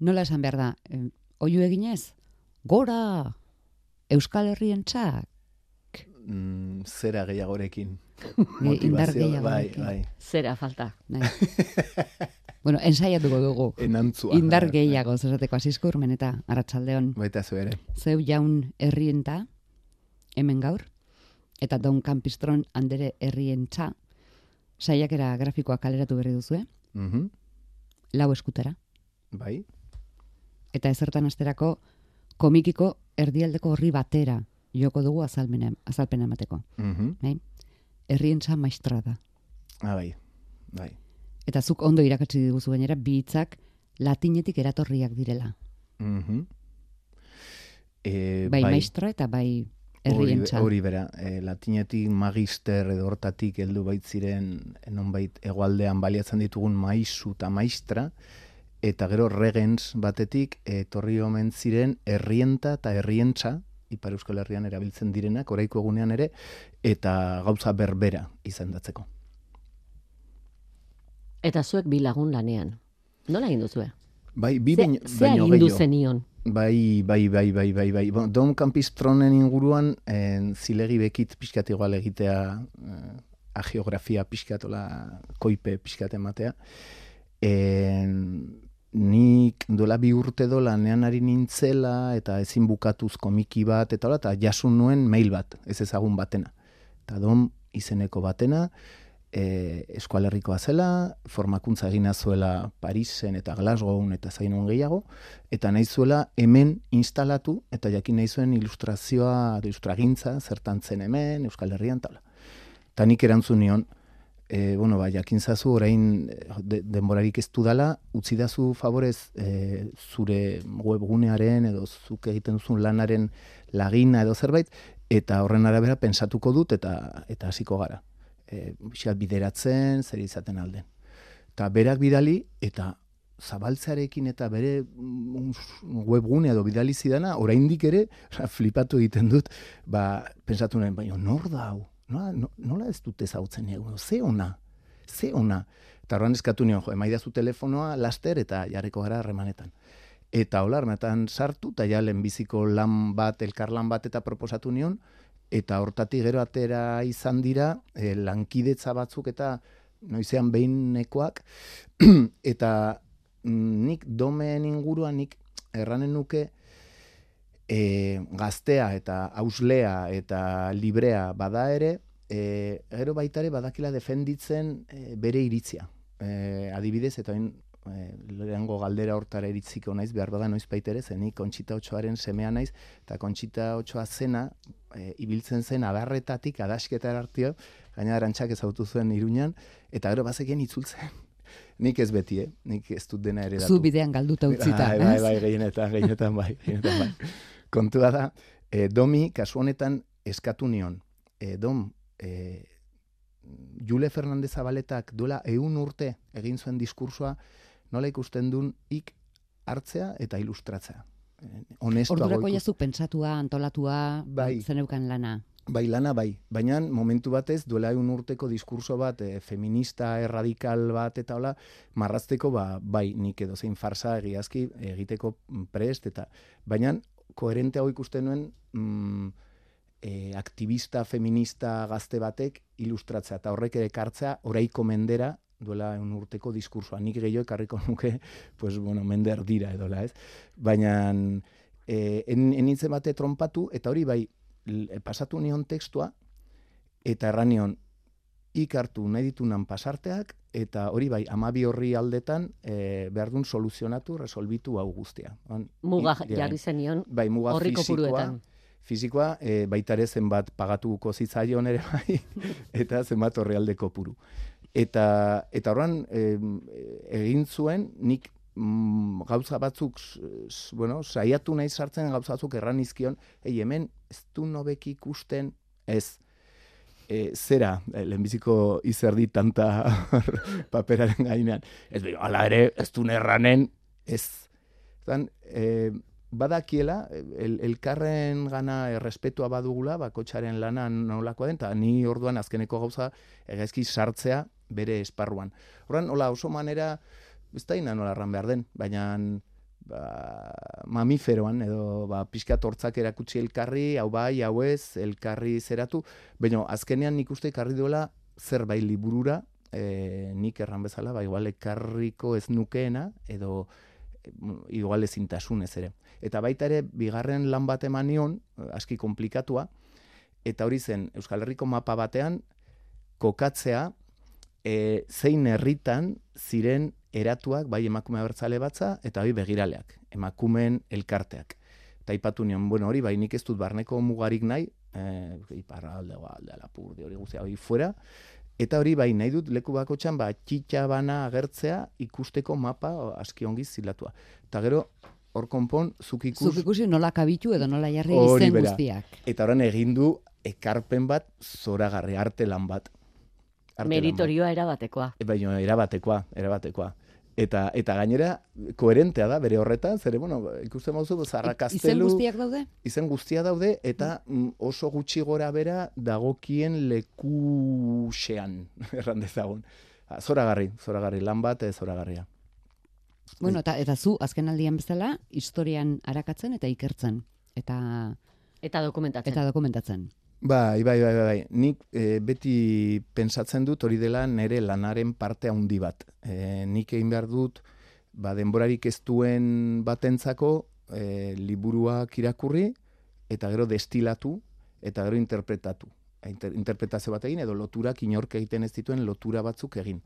nola esan behar da, eh, oiu eginez, gora, Euskal Herrien txak, Mm, zera gehiagorekin. indar Motivazio, gehiago. Bai, bai. Zera falta. Bai. bueno, ensaiatuko dugu. Enantzua. Indar bai, gehiago, zesateko asizko urmen eta arratsaldeon bai. Baita zu ere. zeu jaun herrienta, hemen gaur, eta Don Campistron handere herrientza, saiakera grafikoa kaleratu berri duzue, Mhm, lau eskutera, Bai. Eta ezertan asterako komikiko erdialdeko horri batera joko dugu azalmena, azalpena emateko. Mhm. Bai? Herrientza maistra da. Ah, bai. Bai. Eta zuk ondo irakatsi diguzu gainera, bi hitzak latinetik eratorriak direla. Mhm. E, Bai, maistra eta bai Hori, herrientza. hori bera, e, latinetik magister edo hortatik heldu baitziren nonbait hegoaldean baliatzen ditugun maisu eta maistra eta gero regens batetik etorri omen ziren herrienta eta herrientza Ipar Euskal Herrian erabiltzen direnak oraiko egunean ere eta gauza berbera izendatzeko. Eta zuek bi lagun lanean. Nola egin duzue? Bai, bi Ze, baino, ze baino zenion? Bai, bai, bai, bai, bai, bai. Bon, Don Campistronen inguruan, en, zilegi bekit pixkat igual egitea eh, agiografia pixkatola koipe pixkat ematea. En, nik dola bi urte do lanean ari nintzela eta ezin bukatuz komiki bat eta hola, eta jasun nuen mail bat, ez ezagun batena. Eta don izeneko batena, e, eskualerrikoa zela, formakuntza egina zuela Parisen eta Glasgown eta zainun gehiago, eta nahi zuela hemen instalatu, eta jakin nahi zuen ilustrazioa, ilustragintza, zertan zen hemen, Euskal Herrian, tala. Eta nik erantzun nion, e, bueno, ba, jakin zazu orain eh, de, denborarik ez dudala, utzi dazu favorez e, zure webgunearen edo zuk egiten duzun lanaren lagina edo zerbait, eta horren arabera pensatuko dut eta eta hasiko gara. E, pixkat bideratzen, zer izaten alden. Eta berak bidali, eta zabaltzearekin eta bere mm, webgune edo bidali zidana, oraindik ere, flipatu egiten dut, ba, pensatu nahi, baina nor da hau? Nola, no- nola ez dute zautzen egu? Ze ona? Ze ona? Eta horren eskatu nion, jo, emaidazu telefonoa laster eta jarriko gara harremanetan. Eta hola, harremanetan sartu, eta ja lehenbiziko lan bat, elkarlan bat eta proposatu nion, eta hortatik gero atera izan dira, e, lankidetza batzuk eta noizean behinekoak, eta mm, nik domen inguruan nik erranen nuke e, gaztea eta auslea eta librea bada ere, e, gero baita ere badakila defenditzen e, bere iritzia. E, adibidez, eta oin, e, lehengo galdera hortara iritziko naiz, behar bada noiz baita ere, zenik kontxita otxoaren semea naiz, eta kontxita otxoa zena, e, ibiltzen zen adarretatik adasketa artio, gaina arantxak ezautu zuen iruñan, eta gero bazekien itzultzen. Nik ez beti, eh? nik ez dut dena ere Zu bidean galduta utzita, Bai, bai, bai, gehienetan, gehienetan bai, gehienetan bai. Kontua da, e, domi kasu honetan eskatu nion. E, dom, e, Jule Fernandez Zabaletak duela eun urte egin zuen diskursoa, nola ikusten duen ik hartzea eta ilustratzea. Honestuago Ordurako jazu pentsatua, antolatua, Bai. zeneukan lana. Bai, lana bai, baina momentu batez duela egun urteko diskurso bat e, feminista, erradikal bat eta hola, marrazteko ba, bai nik edo zein farsa egiazki egiteko prest eta baina koherente hau ikusten nuen mm, e, aktivista, feminista gazte batek ilustratzea eta horrek ere kartzea oraiko mendera duela egun urteko diskursoa. Nik gehiago ekarriko nuke, pues, bueno, mender dira edola, ez? Baina e, en, enintzen bate trompatu, eta hori bai, l- pasatu nion tekstua, eta erran nion, ikartu nahi ditunan pasarteak, eta hori bai, amabi horri aldetan, e, behar dun soluzionatu, resolbitu hau guztia. Ban, Muga jarri zenion bai, muga horri fisikoa, kopuruetan. fizikoa, e, baita ere zenbat pagatuko zitzaion ere bai, eta zenbat horri alde kopuru. Eta, eta horren egin zuen, nik mm, gauza batzuk, bueno, saiatu nahi sartzen gauza batzuk erran izkion, ei, hemen ez du nobek ikusten, ez, e, zera, e, lehenbiziko izerdi tanta paperaren gainean, ez behi, ala ere, ez du erranen, ez. Zan, e, badakiela, el, elkarren gana errespetua badugula, bakotxaren lana nolakoa den, eta ni orduan azkeneko gauza egezki sartzea bere esparruan. Horren, hola, oso manera, ez da nola erran behar den, baina ba, mamiferoan, edo ba, pixka tortzak erakutsi elkarri, hau bai, hau ez, elkarri zeratu, baina azkenean nik uste ekarri duela zerbait liburura, e, nik erran bezala, ba, igual ekarriko ez nukeena, edo igual ezintasun ez ere. Eta baita ere, bigarren lan bat eman nion, aski komplikatua, eta hori zen, Euskal Herriko mapa batean, kokatzea, e, zein herritan ziren eratuak, bai emakume abertzale batza, eta bai begiraleak, emakumeen elkarteak. Eta ipatu nion, bueno, hori, bai nik ez dut barneko mugarik nahi, e, iparra alde, alde, alapur, hori guztia, hori fuera, Eta hori bai nahi dut leku bako txan, ba, txitxa bana agertzea ikusteko mapa aski ongi zilatua. Eta gero, hor konpon, zuk ikus... Zuk ikusi nola kabitu edo nola jarri izen guztiak. Eta horren egin du ekarpen bat zoragarri arte lan bat. Meritorioa erabatekoa. E, baina erabatekoa, erabatekoa. Eta, eta gainera, koherentea da, bere horretan, zere, bueno, ikusten mauzu, zarrakaztelu... Izen guztiak daude? Izen guztia daude, eta mm. oso gutxi gora bera dagokien lekuxean, erran dezagun. Ah, zoragarri, zoragarri, lan bat, eh, zoragarria. Bueno, eta, eta zu, azken aldian bezala, historian arakatzen eta ikertzen. Eta, eta dokumentatzen. Eta dokumentatzen. Bai, bai, bai, bai. Nik e, beti pensatzen dut hori dela nere lanaren parte handi bat. E, nik egin behar dut, ba, denborarik ez duen batentzako e, liburuak irakurri, eta gero destilatu, eta gero interpretatu. Inter, interpretazio bat egin, edo loturak inork egiten ez dituen lotura batzuk egin.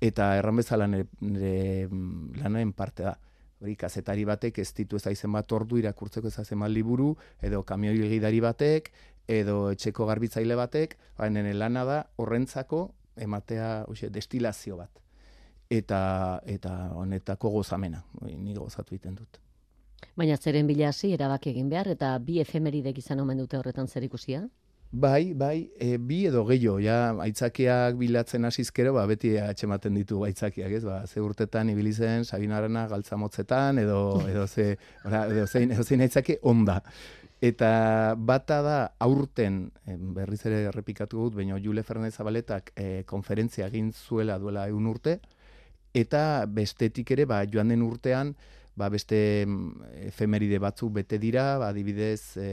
Eta erran bezala nire, nire mm, lanaren parte da. Hori, kazetari batek ez ditu ez aizen bat ordu irakurtzeko ez aizen bat liburu, edo kamioi batek, edo etxeko garbitzaile batek, baina lana da horrentzako ematea oxe, destilazio bat. Eta, eta honetako gozamena, ni gozatu egiten dut. Baina zeren bila hasi erabaki egin behar, eta bi efemeridek izan omen dute horretan zer ikusia? Bai, bai, e, bi edo gehiago, ja, aitzakiak bilatzen hasizkero, ba, beti atxematen ditu aitzakiak, ez, ba, ze urtetan ibili zen, sabinarena galtzamotzetan, edo, edo, ze, ora, edo, zein, edo zein aitzaki onda. Eta bata da aurten, berriz ere errepikatu dut, baina Jule Fernandez Zabaletak e, konferentzia egin zuela duela egun urte, eta bestetik ere, ba, joan den urtean, ba, beste efemeride batzuk bete dira, ba, adibidez, e,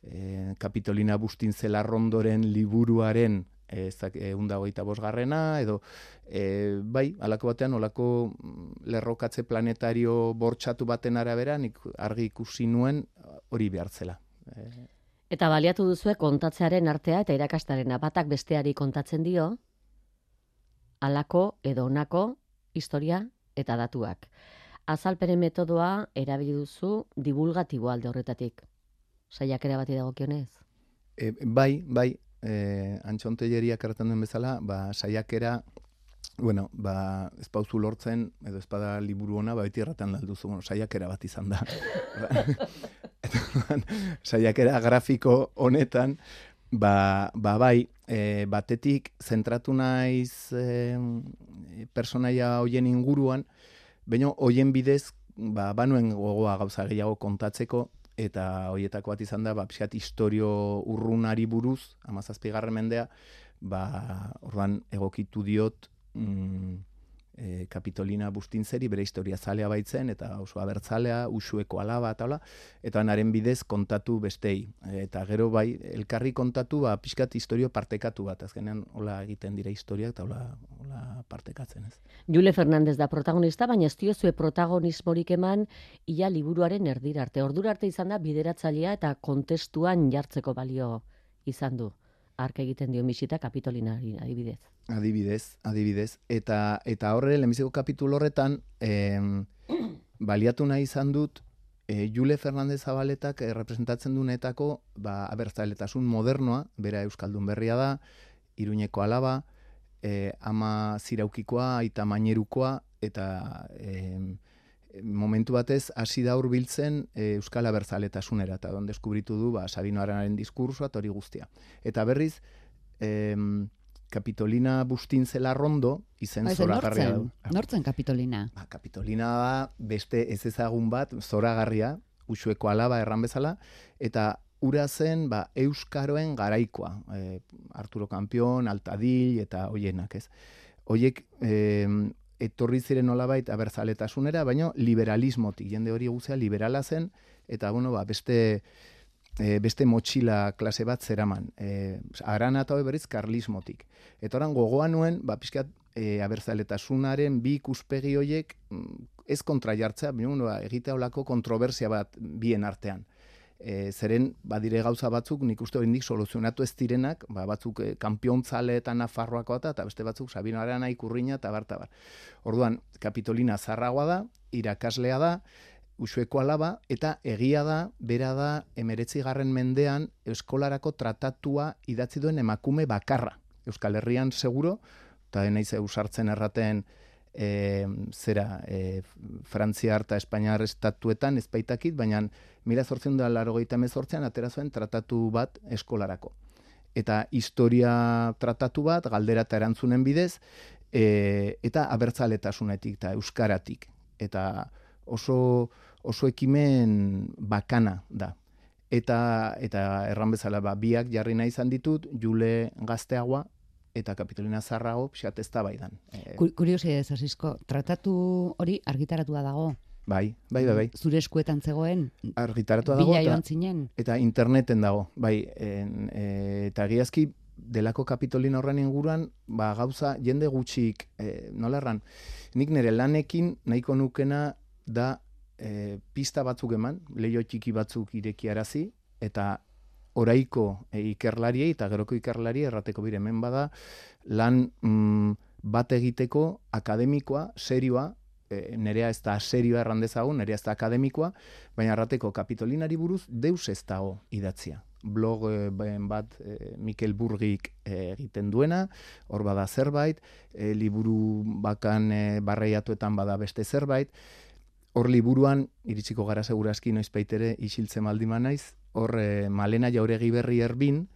e, Kapitolina Bustin Zelarrondoren liburuaren ezak eunda hogeita bosgarrena, edo e, bai, alako batean, olako lerrokatze planetario bortxatu baten arabera, nik argi ikusi nuen hori behartzela. E... Eta baliatu duzue kontatzearen artea eta irakastaren batak besteari kontatzen dio, alako edo onako historia eta datuak. Azalperen metodoa erabili duzu divulgatibo alde horretatik. Saiakera bati dagokionez? E, bai, bai, eh, antxonteieria kartan duen bezala, ba, saiakera, bueno, ba, ez pauzu lortzen, edo espada liburu ona, ba, beti erratan dalduzu, bueno, saiakera bat izan da. saiakera grafiko honetan, ba, ba bai, e, batetik zentratu naiz e, personaia hoien inguruan, baina hoien bidez, ba, banuen gogoa gauza gehiago kontatzeko, eta hoietako bat izan da, ba, pixat historio urrunari buruz, amazazpigarren mendea, ba, ordan egokitu diot, mm, e, Kapitolina Bustintzeri bere historia zalea baitzen, eta oso abertzalea, usueko alaba, eta hola, eta naren bidez kontatu bestei. eta gero bai, elkarri kontatu, ba, pixkat historio partekatu bat, azkenean hola egiten dira historia, eta hola, hola partekatzen ez. Jule Fernandez da protagonista, baina ez diozue protagonismorik eman, ia liburuaren erdira arte. Ordura arte izan da bideratzailea eta kontestuan jartzeko balio izan du arka egiten dio misita kapitolinari adibidez. Adibidez, adibidez. Eta, eta horre, lehenbiziko kapitulo horretan, em, baliatu nahi izan dut, e, Jule Fernandez Zabaletak e, representatzen duenetako, ba, abertzaletasun modernoa, bera Euskaldun berria da, Iruñeko alaba, e, ama ziraukikoa, aita mainerukoa, eta e, momentu batez hasi da hurbiltzen e, Euskal Abertzaletasunera eta don deskubritu du ba Sabino Aranaren diskursoa hori guztia. Eta berriz em, Kapitolina Bustin Zelarrondo izen ba, zoragarria da. Nortzen Kapitolina? Ba, Kapitolina da beste ez ezagun bat zoragarria, usueko alaba erran bezala, eta ura zen ba, Euskaroen garaikoa. E, Arturo Kampion, Altadil eta hoienak ez. Hoiek etorri ziren nolabait abertzaletasunera, baina liberalismotik, jende hori guzea liberala zen, eta bueno, ba, beste, e, beste motxila klase bat zeraman. E, aran eta berriz karlismotik. Eta oran gogoa nuen, ba, pixkat, e, abertzaletasunaren bi ikuspegi hoiek mm, ez kontra jartzea, baina ba, egitea olako kontroversia bat bien artean e, zeren badire gauza batzuk nik uste oraindik soluzionatu ez direnak, ba, batzuk e, kanpiontzale eta nafarroako eta, eta beste batzuk Sabino Arana ikurriña eta barta bar. Orduan, Kapitolina zarragoa da, irakaslea da, usueko alaba, eta egia da, bera da, emeretzi garren mendean, eskolarako tratatua idatzi duen emakume bakarra. Euskal Herrian seguro, eta denaiz eusartzen erraten, e, zera, e, Frantzia harta Espainiar estatuetan, ez baitakit, baina mila zortzen da laro mezortzean, atera zuen tratatu bat eskolarako. Eta historia tratatu bat, galdera eta erantzunen bidez, e, eta abertzaletasunetik, eta euskaratik. Eta oso, oso ekimen bakana da. Eta, eta erran bezala, ba, biak jarri nahi izan ditut, jule gazteagoa, eta Kapitolina Zarrago pixat ez da baidan. E, Kuriosi ez, Asisko, tratatu hori argitaratua dago? Bai, bai, bai, bai. Zure eskuetan zegoen? Argitaratua dago. Bila joan zinen? Eta interneten dago, bai. En, e, eta giazki, delako Kapitolina horren inguruan, ba, gauza, jende gutxik, e, nola erran, nik nire lanekin nahiko nukena da e, pista batzuk eman, leio txiki batzuk irekiarazi, eta oraiko e, ikerlariei eta geroko ikerlari errateko bire hemen bada lan mm, bat egiteko akademikoa, serioa, e, nerea ez da serioa errandezagun, nerea ez da akademikoa, baina errateko kapitolinari buruz deus ez dago idatzia. Blog e, bat e, Mikel Burgik e, egiten duena, hor bada zerbait, e, liburu bakan e, barreiatuetan bada beste zerbait, hor liburuan, iritsiko gara segurazki noiz peitere isiltzen maldima naiz, hor e, malena jauregi berri erbin,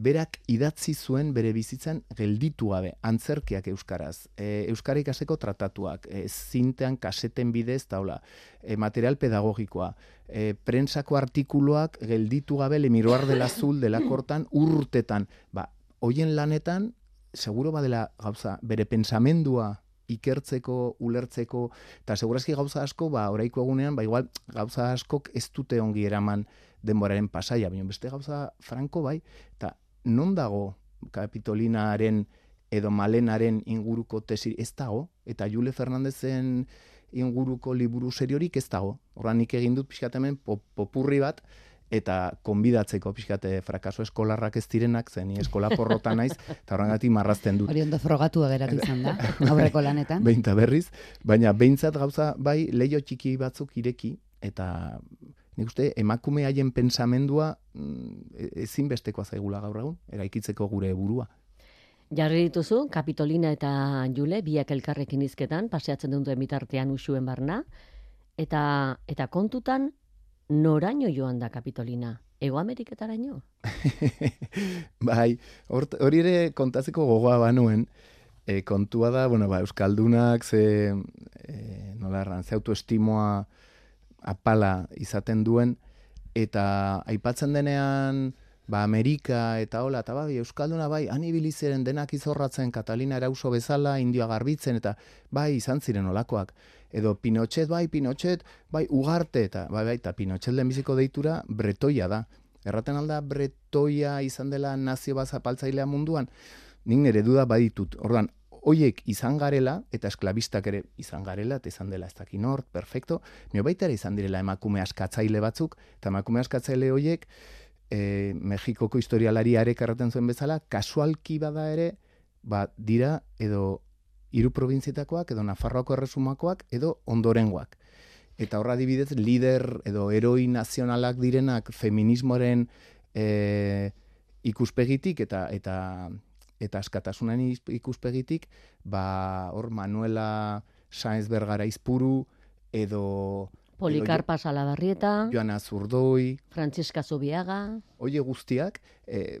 berak idatzi zuen bere bizitzan gelditu gabe, antzerkiak euskaraz, e, euskara ikaseko tratatuak, e, zintean kaseten bidez, taula, e, material pedagogikoa, e, prensako artikuluak gelditu gabe lemiroar dela azul dela kortan urtetan, ba, hoien lanetan, seguro badela gauza, bere pensamendua ikertzeko, ulertzeko, eta segurazki gauza asko, ba, oraiko egunean, ba, igual, gauza askok ez dute ongi eraman, denboraren pasaia, baina beste gauza franko bai, eta non dago kapitolinaren edo malenaren inguruko tesi ez dago, eta Jule Fernandezen inguruko liburu seriorik ez dago. Horra nik egin dut pixkatemen popurri bat, eta konbidatzeko pixkate frakaso eskolarrak ez direnak, zen eskola porrota naiz, eta horrengati marrazten dut. Hori ondo frogatu ageratu izan da, aurreko lanetan. Beinta berriz, baina beintzat gauza, bai, leio txiki batzuk ireki, eta nik uste emakume haien pensamendua mm, e, ezin bestekoa zaigula gaur egun, eraikitzeko gure burua. Jarri dituzu, Kapitolina eta Jule, biak elkarrekin izketan, paseatzen dut emitartean usuen barna, eta, eta kontutan, noraino joan da Kapitolina? Ego Ameriketara ino? bai, hori ere kontatzeko gogoa banuen, e, kontua da, bueno, ba, Euskaldunak, ze, e, nola erran, ze autoestimoa, apala izaten duen, eta aipatzen denean, ba, Amerika eta hola, eta bai, Euskalduna bai, anibilizeren denak izorratzen Katalina erauso bezala, Indioa garbitzen, eta bai, izan ziren olakoak. Edo Pinochet, bai, Pinochet, bai, ugarte, eta bai, bai, eta Pinochet biziko deitura bretoia da. Erraten alda bretoia izan dela nazio bat zapaltzailea munduan, nik nire duda baditut. Orduan, hoiek izan garela, eta esklabistak ere izan garela, eta izan dela ez dakin hor, perfecto, nio baita ere izan direla emakume askatzaile batzuk, eta emakume askatzaile hoiek, e, Mexikoko historialari arek zuen bezala, kasualki bada ere, ba, dira edo hiru probintzietakoak, edo Nafarroako erresumakoak, edo ondorengoak. Eta horra dibidez, lider edo eroi nazionalak direnak feminismoaren e, ikuspegitik eta eta eta askatasunen ikuspegitik, ba, hor Manuela Sainz Bergara izpuru, edo... Polikarpa Salabarrieta, Joana Zurdoi, Francesca Zubiaga... Oie guztiak, e,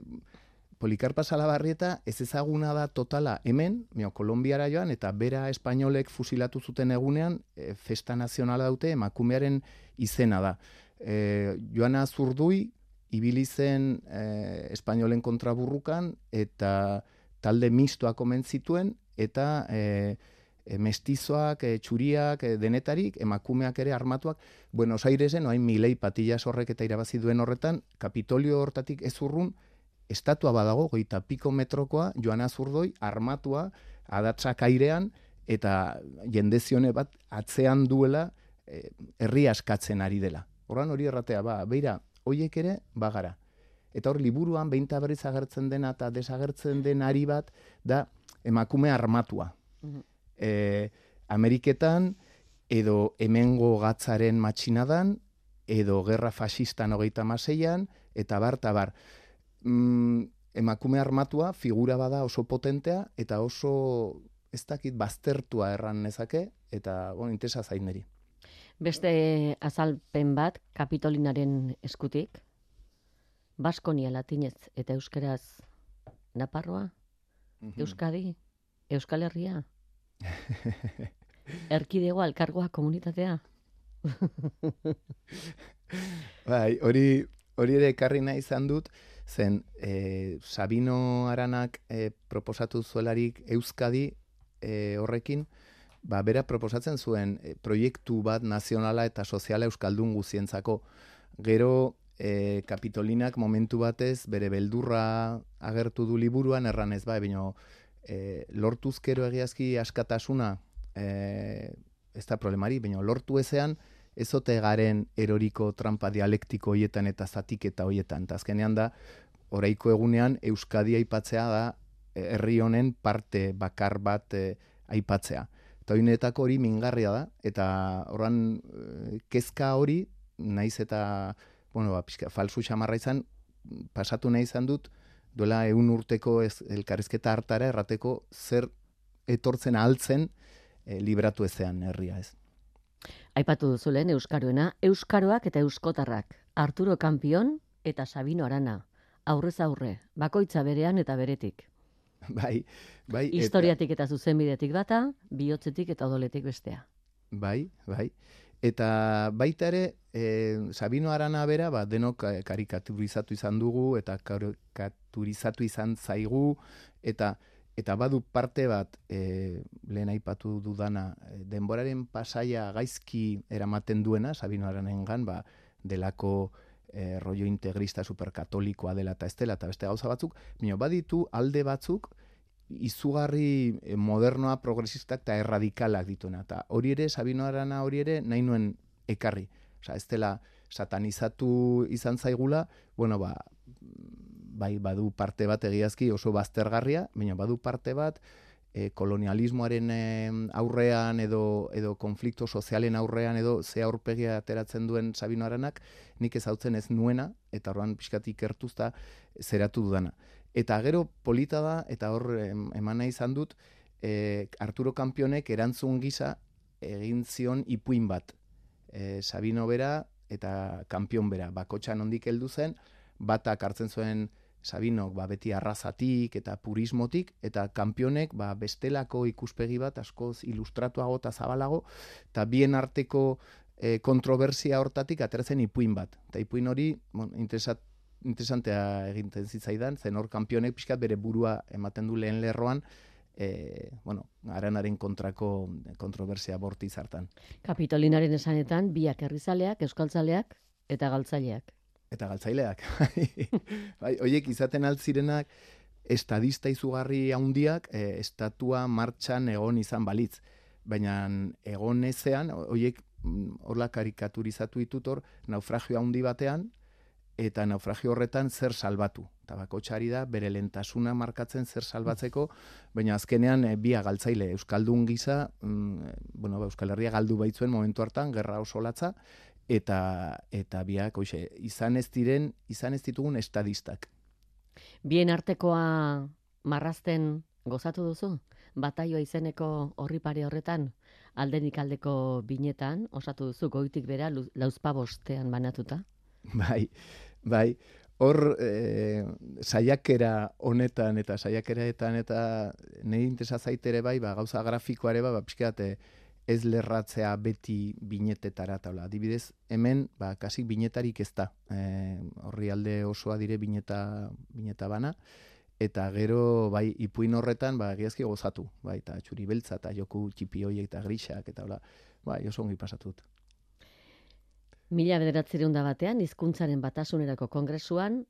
Polikarpa Salabarrieta ez ezaguna da totala hemen, mio, Kolombiara joan, eta bera espainolek fusilatu zuten egunean, e, festa nazionala dute, emakumearen izena da. E, Joana Zurdui, ibili zen e, espainolen kontraburrukan eta talde mistoa komen zituen eta e, e, mestizoak, e, txuriak, e, denetarik, emakumeak ere armatuak, Buenos Airesen, oain milei patillas horrek eta irabazi duen horretan, Kapitolio hortatik ez urrun, estatua badago, goita piko metrokoa, joan azurdoi, armatua, adatzak airean, eta jendezione bat atzean duela herri askatzen ari dela. Horran hori erratea, ba, beira, hoiek ere bagara. Eta hor liburuan behinta berriz agertzen dena eta desagertzen den ari bat da emakume armatua. Mhm. E, Ameriketan edo hemengo gatzaren matxinadan edo gerra fasistan hogeita maseian eta bar, eta bar. Mm, emakume armatua figura bada oso potentea eta oso ez dakit baztertua erran nezake eta bon, intesa zaineri. Beste azalpen bat kapitolinaren eskutik, Baskonia latinez eta euskeraz Naparroa, mhm. Euskadi, Euskal Herria, Erkidego alkargoa komunitatea. bai, hori, hori ere ekarri nahi izan dut, zen e, Sabino Aranak e, proposatu zuelarik Euskadi e, horrekin, ba, bera proposatzen zuen e, proiektu bat nazionala eta soziala euskaldun guzientzako. Gero e, kapitolinak momentu batez bere beldurra agertu du liburuan erran ez ba, ebino e, lortuzkero egiazki askatasuna e, ez da problemari, baina lortu ezean ezote garen eroriko trampa dialektiko hoietan eta zatik eta hoietan. Eta azkenean da, oraiko egunean Euskadi aipatzea da herri honen parte bakar bat aipatzea. Eta hoinetako hori mingarria da, eta horran eh, kezka hori, naiz eta, bueno, ba, pixka, falsu xamarra izan, pasatu nahi izan dut, duela egun urteko ez, elkarrizketa hartara errateko zer etortzen altzen e, libratu ezean herria ez. Aipatu duzu lehen Euskaruena, Euskaroak eta Euskotarrak, Arturo Kampion eta Sabino Arana, aurrez aurre, bakoitza berean eta beretik. Bai, bai. Historiatik eta, eta zuzenbidetik bata, bihotzetik eta odoletik bestea. Bai, bai. Eta baita ere, e, Sabino Arana bera, ba, denok karikaturizatu izan dugu, eta karikaturizatu izan zaigu, eta eta badu parte bat, e, lehen aipatu dudana, denboraren pasaia gaizki eramaten duena, Sabino Aranengan, ba, delako e, rollo integrista superkatolikoa dela eta estela eta beste gauza batzuk, baina baditu alde batzuk izugarri eh, modernoa, progresistak eta erradikalak dituena. Eta hori ere, Sabino Arana hori ere, nahi nuen ekarri. Osa, ez dela satanizatu izan zaigula, bueno, ba, bai, badu parte bat egiazki oso baztergarria, baina badu parte bat, e, kolonialismoaren aurrean edo edo konflikto sozialen aurrean edo ze aurpegia ateratzen duen Sabino Aranak nik ezautzen ez nuena eta orduan pixkat ikertuzta zeratu dudana. Eta gero polita da eta hor eman nahi izan dut e, Arturo Kampionek erantzun gisa egin zion ipuin bat. E, Sabino bera eta Kampion bera bakotxan ondik heldu zen batak hartzen zuen Sabinok ba, beti arrazatik eta purismotik, eta kampionek ba, bestelako ikuspegi bat askoz ilustratuago eta zabalago, eta bien arteko e, kontroversia hortatik ateratzen ipuin bat. Eta ipuin hori, bon, interesat, interesantea eginten zitzaidan, zen hor kampionek pixkat bere burua ematen du lehen lerroan, e, bueno, aranaren kontrako kontroversia borti zartan. Kapitolinaren esanetan, biak herrizaleak, euskaltzaleak eta galtzaileak eta galtzaileak. bai, oiek izaten altzirenak estadista izugarri handiak e, estatua martxan egon izan balitz. Baina egon ezean, oiek mm, horla karikaturizatu ditut hor, naufragio handi batean, eta naufragio horretan zer salbatu. Eta bako da, bere lentasuna markatzen zer salbatzeko, baina azkenean e, bia galtzaile Euskaldun gisa, mm, bueno, ba, Euskal Herria galdu baitzuen momentu hartan, gerra oso latza, eta eta biak hoxe izan ez diren izan ez ditugun estadistak. Bien artekoa marrazten gozatu duzu? Bataioa izeneko horri pare horretan, aldenik aldeko binetan, osatu duzu goitik bera lauzpa bostean banatuta? Bai, bai, hor e, saiakera honetan eta saiakeraetan eta nahi intesa zaitere bai, ba, gauza grafikoare ba, ba pixkeate, ez lerratzea beti binetetara taula. Adibidez, hemen, ba, kasik binetarik ez da. E, horri alde osoa dire bineta, bineta bana. eta gero bai ipuin horretan ba egiazki gozatu, bai eta txuri beltza eta joku txipi hoiek eta grisak eta hola, bai oso ongi pasatu dut. Mila bederatzireun da batean, hizkuntzaren batasunerako kongresuan,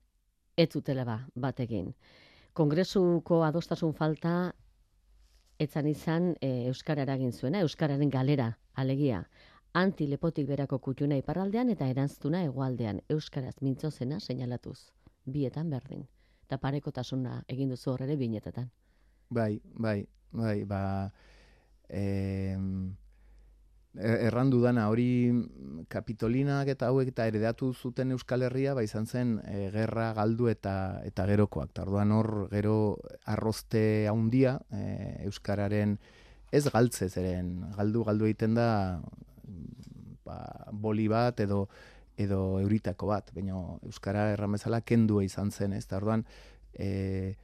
ez zutela ba, batekin. Kongresuko adostasun falta etzan izan e, Euskara eragin zuena, Euskararen galera, alegia. Anti lepotik berako kutuna iparraldean eta erantztuna hegoaldean Euskaraz mintzo zena seinalatuz. Bietan berdin. Eta parekotasuna egin duzu horre binetetan. Bai, bai, bai, ba... Eh, errandu dana hori kapitolinak eta hauek eta heredatu zuten Euskal Herria ba izan zen e, gerra galdu eta eta gerokoak. Tarduan hor gero arrozte handia e, euskararen ez galtze zeren galdu galdu egiten da ba, boli bat edo edo euritako bat, baina euskara erran bezala kendua izan zen, ez? Tarduan e,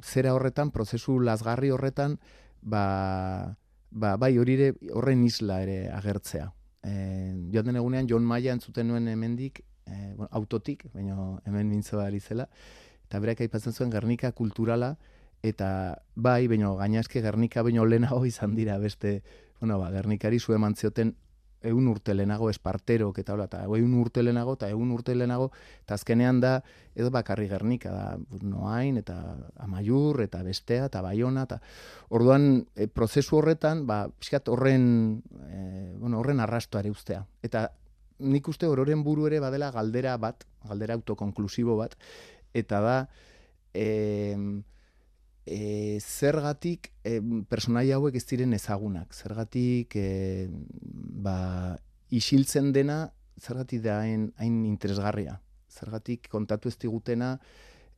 zera horretan prozesu lasgarri horretan ba ba, bai hori ere horren isla ere agertzea. E, joan den egunean, John Maia entzuten nuen hemendik, e, bueno, autotik, baina hemen mintzo da zela, eta berak aipatzen zuen Gernika kulturala, eta bai, baina gainazke Gernika baino lehenago izan dira beste, bueno, ba, Gernikari zu eman zioten egun urte lehenago espartero, eta hola, eta egun urte lehenago, eta egun urte lehenago, eta azkenean da, edo bakarri gernika, da, noain, eta amaiur, eta bestea, eta baiona, eta orduan, e, prozesu horretan, ba, pixkat horren, e, bueno, horren arrastoare ustea. Eta nik uste hororen buru ere badela galdera bat, galdera autokonklusibo bat, eta da, eh, e, zergatik e, personai hauek ez diren ezagunak, zergatik e, ba, isiltzen dena, zergatik da hain, interesgarria, zergatik kontatu ez digutena,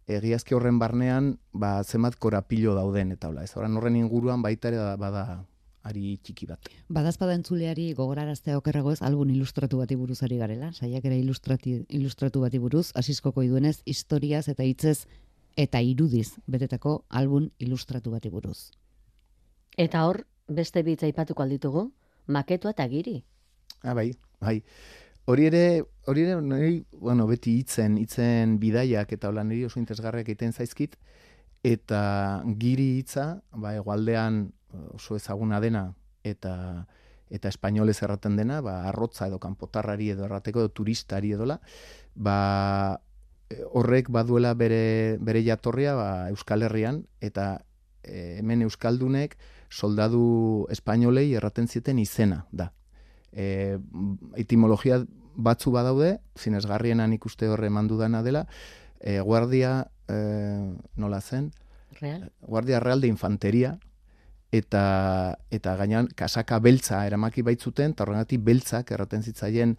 egiazki horren barnean, ba, zemat korapilo dauden, eta hola, ez horren inguruan baita ere bada ari txiki bat. Badazpada entzuleari gogoraraztea okerrago ez albun ilustratu bati buruz ari garela, saiak ere ilustratu bati buruz, asiskoko iduenez, historiaz eta hitzez eta irudiz betetako album ilustratu bati buruz. Eta hor, beste bitz aipatuko alditugu, maketua eta giri. Ah, bai, bai. Hori ere, hori ere, nahi, bueno, beti hitzen, hitzen bidaiak eta hola niri oso interesgarriak egiten zaizkit, eta giri hitza, ba, egualdean oso ezaguna dena, eta eta espainolez erraten dena, ba, arrotza edo kanpotarrari edo errateko edo turistari edola, ba, horrek baduela bere, bere jatorria ba, Euskal Herrian, eta e, hemen Euskaldunek soldadu espainolei erraten zieten izena, da. E, etimologia batzu badaude, zinezgarrienan ikuste horre mandu dana dela, e, guardia, e, nola zen? Real? Guardia Real de Infanteria, eta, eta gainan kasaka beltza eramaki baitzuten, eta horregatik beltzak erraten zitzaien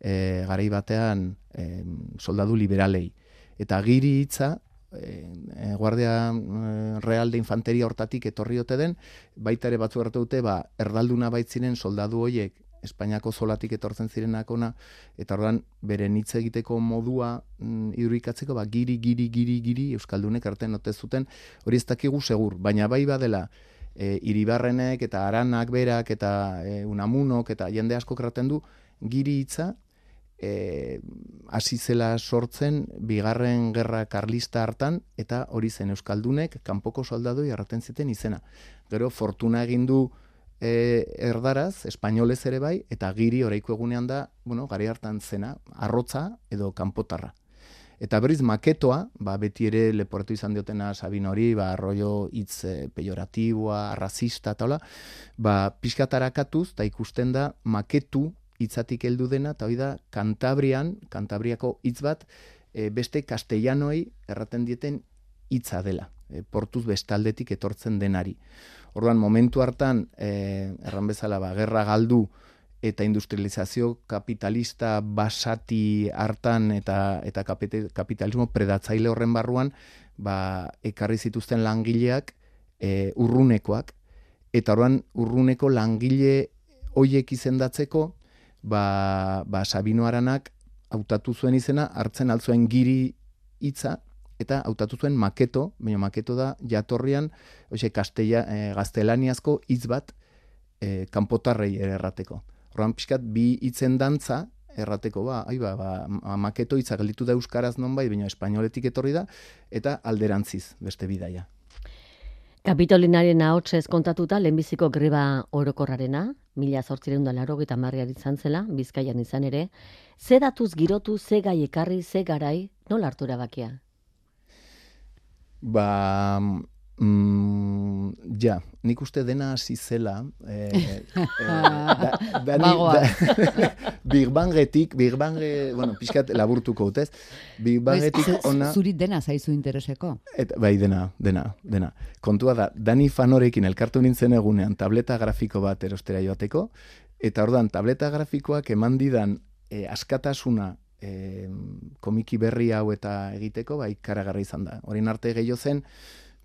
e, garai batean e, soldadu liberalei. Eta giri hitza, e, Guardia Real de Infanteria hortatik etorri ote den, baita ere batzu hartu dute, ba, erdalduna baitzinen soldadu hoiek Espainiako zolatik etortzen zirenak ona, eta ordan bere hitz egiteko modua mm, ba, giri, giri, giri, giri, Euskaldunek artean ote zuten, hori ez dakigu segur, baina bai badela, e, iribarrenek eta aranak berak eta e, unamunok eta jende asko kraten du, giri hitza e, hasi zela sortzen bigarren gerra karlista hartan eta hori zen euskaldunek kanpoko soldadu erraten ziten izena. Gero fortuna egin du e, erdaraz, espainolez ere bai, eta giri oraiko egunean da, bueno, gari hartan zena, arrotza edo kanpotarra. Eta berriz maketoa, ba, beti ere leportu izan diotena Sabin hori, ba, arroio hitz e, pejoratiboa, rasista, eta hola, ba, pixkatarakatuz, eta ikusten da, maketu hitzatik heldu dena, eta hori da, Kantabrian, Kantabriako hitz bat, e, beste castellanoei erraten dieten hitza dela, e, portuz bestaldetik etortzen denari. Orduan, momentu hartan, e, erran bezala, ba, gerra galdu, eta industrializazio kapitalista basati hartan eta eta kapitalismo predatzaile horren barruan ba, ekarri zituzten langileak e, urrunekoak eta orduan urruneko langile hoiek izendatzeko ba, ba Sabino Aranak hautatu zuen izena, hartzen altzuen giri hitza eta hautatu zuen maketo, baina maketo da jatorrian, hoxe, kastella, e, gaztelaniazko hitz bat e, kanpotarrei errateko. Horran pixkat, bi hitzen dantza errateko ba, ai ba, ba maketo hitza gelditu da euskaraz nonbait, baina espainoletik etorri da eta alderantziz beste bidaia. Kapitolinaren ahotsez kontatuta lehenbiziko greba orokorrarena, mila zortzireun da laro gita izan zela, bizkaian izan ere, ze datuz girotu, ze gai ekarri, ze garai, nola hartu erabakia? Ba, Mm, ja, nik uste dena hasi zela, eh, eh, da, da, da, Big Bangetik, Big Bange, bueno, pixkat laburtuko utez, Big Bangetik ona... Zuri dena zaizu intereseko? Et, bai, dena, dena, dena. Kontua da, Dani Fanorekin elkartu nintzen egunean tableta grafiko bat erostera joateko, eta ordan tableta grafikoak eman didan eh, askatasuna eh, komiki berri hau eta egiteko, bai, karagarra izan da. Horin arte gehiago zen,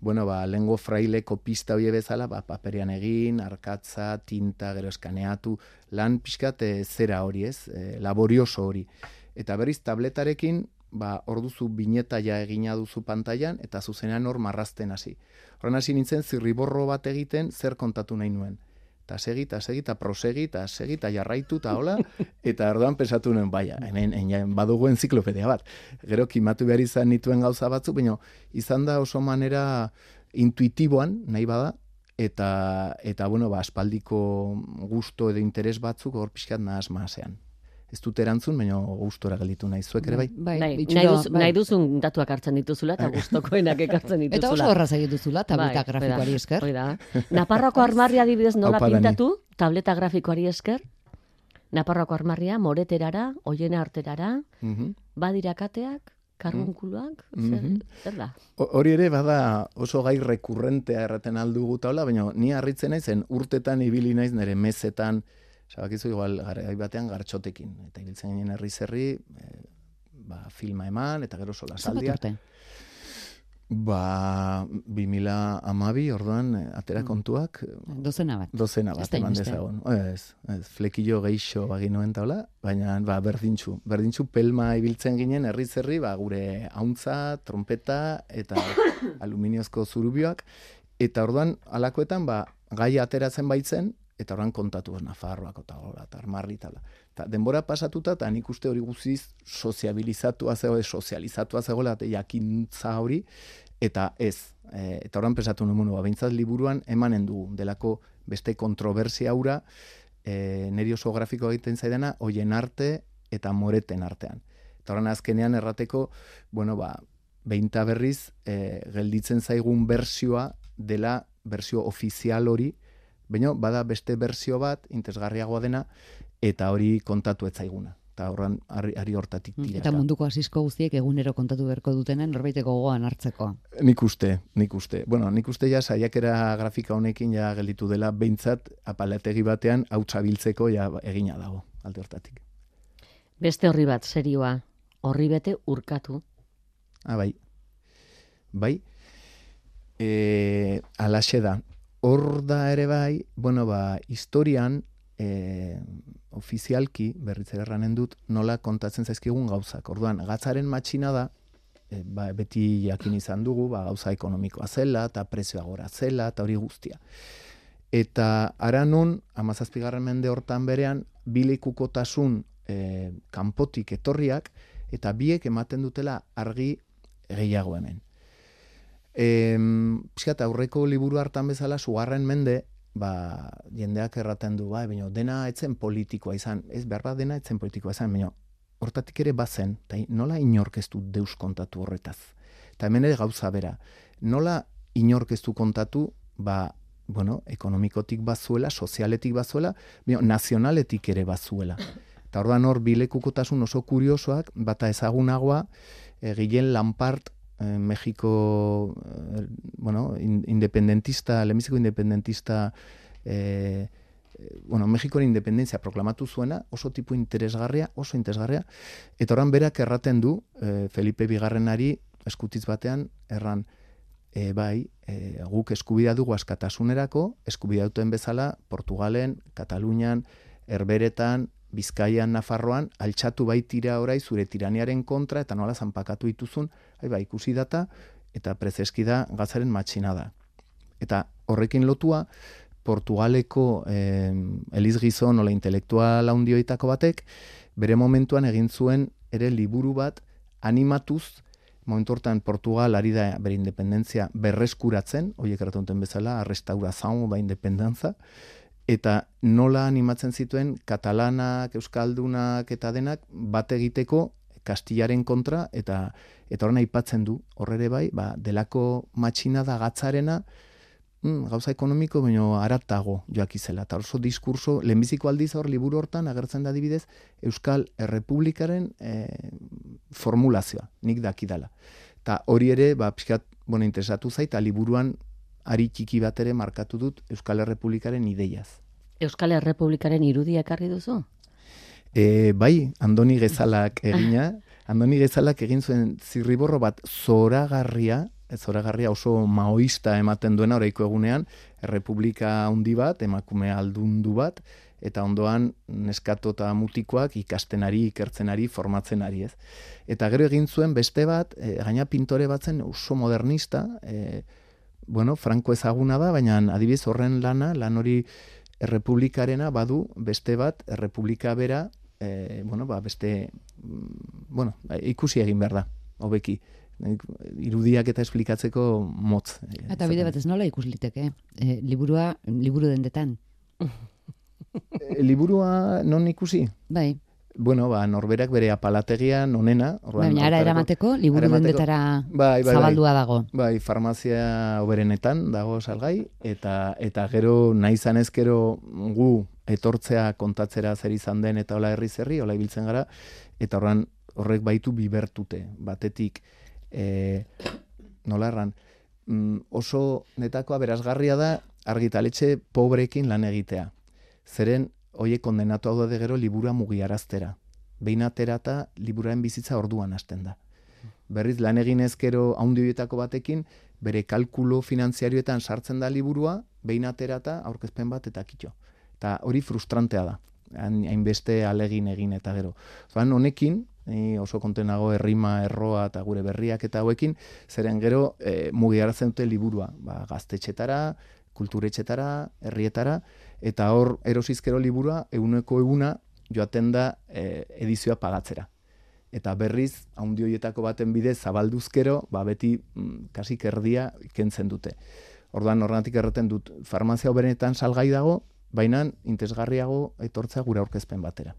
bueno, ba, lengo fraileko pista hori bezala, ba, paperian egin, arkatza, tinta, gero eskaneatu, lan pixkat e, zera hori ez, e, laborioso hori. Eta berriz tabletarekin, ba, orduzu bineta ja egina duzu pantailan, eta zuzenean hor marrazten hasi. Horren hasi nintzen, zirriborro bat egiten, zer kontatu nahi nuen eta segi, eta segi, eta prosegi, eta segi, eta jarraitu, eta hola, eta erdoan pesatu nuen, baina, hemen, hemen badugu enziklopedia bat. Gero, kimatu behar izan nituen gauza batzu, baina izan da oso manera intuitiboan, nahi bada, eta, eta bueno, ba, aspaldiko gusto edo interes batzuk hor pixkat nahaz maasean ez dut erantzun, baina gustora gelditu nahi zuek ere bai. bai, bai, nahi, duz, bai. nahi duzun datuak hartzen dituzula eta bai. gustokoenak ekartzen dituzula. Eta oso horraz egin duzula, tableta bai, grafikoari esker. Oida. Naparroko armarria adibidez nola pintatu, tableta grafikoari esker. Naparroko armarria, moreterara, oiena arterara, mm -hmm. badirakateak, karbunkuluak, mm -hmm. zer, da? Hori ere bada oso gai rekurrentea erraten aldugu taula, baina ni harritzen naizen urtetan ibili naiz nire mezetan, Sabakizu igual garai batean gartxotekin eta ibiltzen ginen herri zerri, e, ba, filma eman eta gero sola saldia. Ba, 2000 amabi, orduan, eh, atera mm. kontuak. Dozena bat. Dozena bat, eman dezagon. Ez, ez, flekillo geixo baginoen taula, baina, ba, berdintxu. Berdintxu pelma ibiltzen ginen, herri zerri, ba, gure hauntza, trompeta eta aluminiozko zurubioak. Eta orduan, alakoetan, ba, gai ateratzen baitzen, eta orain kontatu Nafarroako eta hola, eta armarri eta Ta, denbora pasatuta, eta nik uste hori guziz soziabilizatu zegoela, sozializatu zegoela, eta jakintza hori, eta ez. E, eta orain pesatu nuen, ba, bintzat liburuan emanen du, delako beste kontroversia aura, e, neri oso grafiko egiten zaidana, hoien arte eta moreten artean. Eta orain azkenean errateko, bueno, ba, behinta berriz, e, gelditzen zaigun bersioa dela bersio ofizial hori, baina bada beste berzio bat, intezgarriagoa dena, eta hori kontatu etzaiguna. Eta horran, ari, hortatik tira. Eta munduko asizko guztiek egunero kontatu beharko dutenen, norbaiteko gogoan hartzeko. Nik uste, nik uste. Bueno, nik uste ja, saiakera grafika honekin ja gelditu dela, behintzat, apalategi batean, hau txabiltzeko ja egina dago, alde hortatik. Beste horri bat, serioa, horri bete urkatu. Ah, bai. Bai. E, alaxe da, hor da ere bai, bueno, ba, historian, e, ofizialki, berriz erranen dut, nola kontatzen zaizkigun gauzak. Orduan, gatzaren matxina da, e, ba, beti jakin izan dugu, ba, gauza ekonomikoa zela, eta prezioa gora zela, eta hori guztia. Eta ara nun, amazazpigarren mende hortan berean, bilekukotasun e, kanpotik etorriak, eta biek ematen dutela argi gehiago hemen. Em, pixkat, aurreko liburu hartan bezala, sugarren mende, ba, jendeak erraten du, ba, baina dena etzen politikoa izan, ez behar dena etzen politikoa izan, baina hortatik ere bazen, eta nola inorkeztu deus kontatu horretaz. Eta hemen ere gauza bera, nola inorkeztu kontatu, ba, bueno, ekonomikotik bazuela, sozialetik bazuela, baina nazionaletik ere bazuela. Eta ordan hor, bilekukotasun oso kuriosoak, bata ezagunagoa, egilen Lampart eh, Mexiko eh, bueno, independentista, lemiziko independentista eh, eh, bueno, Mexiko independentzia proklamatu zuena, oso tipo interesgarria, oso interesgarria, eta oran berak erraten du eh, Felipe Bigarrenari eskutitz batean, erran, e, bai, e, guk eskubidea dugu askatasunerako, eskubidea duten bezala, Portugalen, Katalunian, Herberetan, Bizkaian, Nafarroan, altxatu bai tira orai zure tiraniaren kontra, eta nola zanpakatu dituzun, hai ba, ikusi data, eta prezeski da gazaren matxina da. Eta horrekin lotua, Portugaleko eh, Eliz Gizon, nola intelektual handioitako batek, bere momentuan egin zuen ere liburu bat animatuz, momentu hortan Portugal ari da bere independentzia berreskuratzen, horiek erratunten bezala, restaurazao ba independentza, eta nola animatzen zituen katalanak, euskaldunak eta denak bat egiteko kastillaren kontra eta eta horren aipatzen du horrere bai, ba, delako matxina da gatzarena mm, gauza ekonomiko baino aratago joak izela. Eta oso diskurso, lehenbiziko aldiz hor liburu hortan agertzen da dibidez Euskal Errepublikaren e, formulazioa, nik dakidala. Eta hori ere, ba, pixkat, bueno, interesatu zait, liburuan ari txiki bat ere markatu dut Euskal Errepublikaren ideiaz. Euskal Errepublikaren irudia ekarri duzu? E, bai, Andoni Gezalak egina, Andoni Gezalak egin zuen zirriborro bat zoragarria, zoragarria oso maoista ematen duena oraiko egunean, Errepublika handi bat, emakume aldundu bat, eta ondoan neskato eta mutikoak ikastenari, ikertzenari, formatzenari, ez. Eta gero egin zuen beste bat, e, gaina pintore batzen oso modernista, e, bueno, franko ezaguna da, baina adibiz horren lana, lan hori errepublikarena badu beste bat, errepublika bera, e, bueno, ba, beste, mm, bueno, ikusi egin behar da, hobeki irudiak eta esplikatzeko motz. E, eta bide bat ez nola ikusliteke, e, liburua, liburu dendetan. e, liburua non ikusi? Bai bueno, ba, norberak bere apalategian onena. Baina ara eramateko, liburu dendetara bai, bai, bai, zabaldua dago. Bai, farmazia oberenetan dago salgai, eta eta gero nahi zanez gero gu etortzea kontatzera zer izan den eta hola herri zerri, hola ibiltzen gara, eta horran horrek baitu bibertute, batetik, e, nola erran, mm, oso netakoa berazgarria da argitaletxe pobrekin lan egitea. Zeren hoiek kondenatu hau da gero libura mugiaraztera. Behin aterata liburaren bizitza orduan hasten da. Berriz lan egin ezkero haundioetako batekin, bere kalkulo finanziarioetan sartzen da liburua, behin aterata aurkezpen bat eta kitxo. Eta hori frustrantea da, hainbeste alegin egin eta gero. Zoan honekin, ni oso kontenago errima, erroa eta gure berriak eta hauekin, zeren gero e, mugiarazten dute liburua, ba, gaztetxetara, kulturetxetara, herrietara, eta hor erosizkero liburua eguneko eguna joaten da e, edizioa pagatzera. Eta berriz, haundioietako baten bidez zabalduzkero, ba beti mm, kasik erdia kentzen dute. Orduan horrenatik erraten dut, farmazia oberenetan salgai dago, baina intesgarriago etortzea gura aurkezpen batera.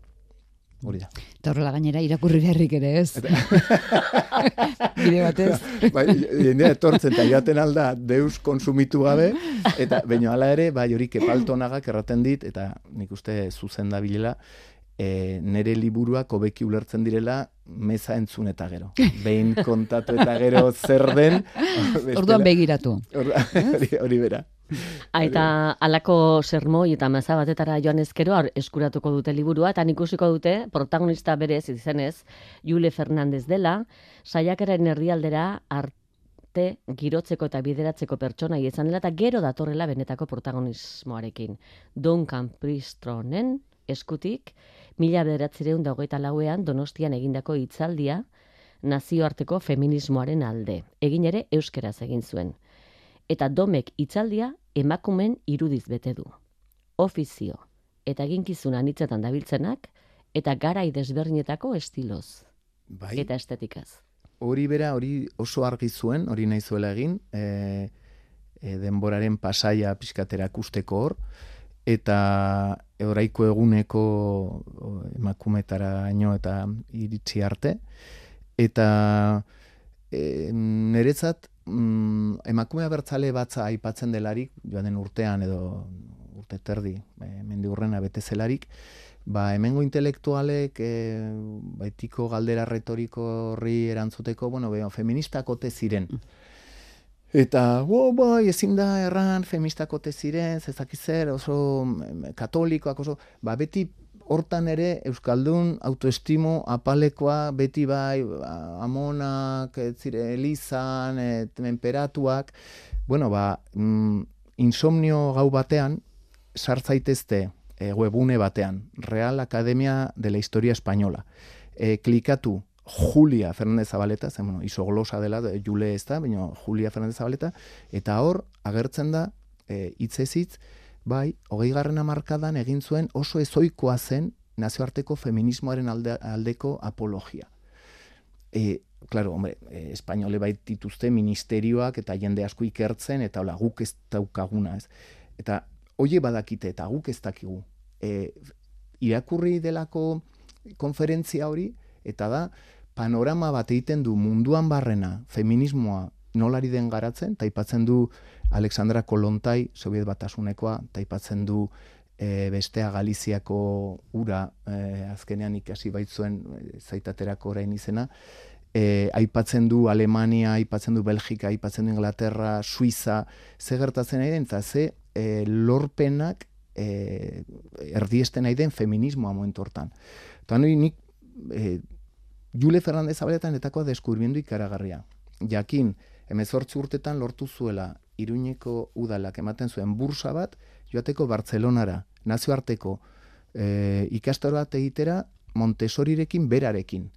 Hori da. Eta horrela gainera irakurri beharrik ere ez. Bide batez. Bai, jendea etortzen eta joaten alda deus konsumitu gabe, eta baino hala ere, bai hori kepaltonagak erraten dit, eta nik uste zuzen da bilela, e, nere liburuak hobeki ulertzen direla meza entzun eta gero. Behin kontatu eta gero zer den. Orduan begiratu. Hori, bera. Eta alako sermoi eta meza batetara joan ezkero eskuratuko dute liburua, eta ikusiko dute protagonista berez izenez, Jule Fernandez dela, saiakaren herrialdera arte girotzeko eta bideratzeko pertsona izan dela, eta gero datorrela benetako protagonismoarekin. Duncan Pristronen eskutik, mila bederatzireun dagoeta lauean donostian egindako hitzaldia nazioarteko feminismoaren alde. Egin ere euskeraz egin zuen eta domek itzaldia emakumen irudiz bete du. Ofizio eta eginkizun anitzetan dabiltzenak eta garai desberdinetako estiloz. Bai. Eta estetikaz. Hori bera, hori oso argi zuen, hori nahi zuela egin, e, e, denboraren pasaia pixkatera kusteko hor, eta oraiko eguneko emakumetara ino eta iritsi arte, eta e, niretzat mm, emakume bertzale batza aipatzen delarik, joan den urtean edo urte terdi, e, mendi urrena bete zelarik, ba, hemengo intelektualek e, baitiko galdera retoriko horri erantzuteko, bueno, beho, feministakote ziren. Eta, bo, bai, ezin da erran feministakote ziren, zezakizer, oso katolikoak, oso, ba, beti hortan ere Euskaldun autoestimo apalekoa beti bai amonak, zire, elizan, e, temperatuak, bueno, ba, mm, insomnio gau batean, sartzaitezte e, webune batean, Real Academia de la Historia Española. E, klikatu Julia Fernández Zabaleta, zen, bueno, iso glosa dela, de, Jule ez da, baina Julia Fernández Zabaleta, eta hor, agertzen da, e, itzezitz, bai, hogei garrena markadan egin zuen oso ezoikoa zen nazioarteko feminismoaren alde, aldeko apologia. E, claro, hombre, e, espainole bait dituzte ministerioak eta jende asko ikertzen, eta hola, guk ez daukaguna, ez. Eta hoie badakite, eta guk ez dakigu. E, irakurri delako konferentzia hori, eta da, panorama bat egiten du munduan barrena, feminismoa nolari den garatzen, taipatzen du Alexandra Kolontai, Soviet Batasunekoa, taipatzen du e, bestea Galiziako ura, e, azkenean ikasi baitzuen e, zaitaterako orain izena, e, aipatzen du Alemania, aipatzen du Belgika, aipatzen du Inglaterra, Suiza, ze gertatzen nahi den, eta ze e, lorpenak e, erdiesten nahi den feminismoa momentu hortan. Eta nik e, Jule Fernandez abaletan etakoa deskurbiendu ikaragarria. Jakin, emezortzi urtetan lortu zuela Iruñeko udalak ematen zuen bursa bat, joateko Bartzelonara, nazioarteko e, ikastaro bat egitera Montesorirekin berarekin.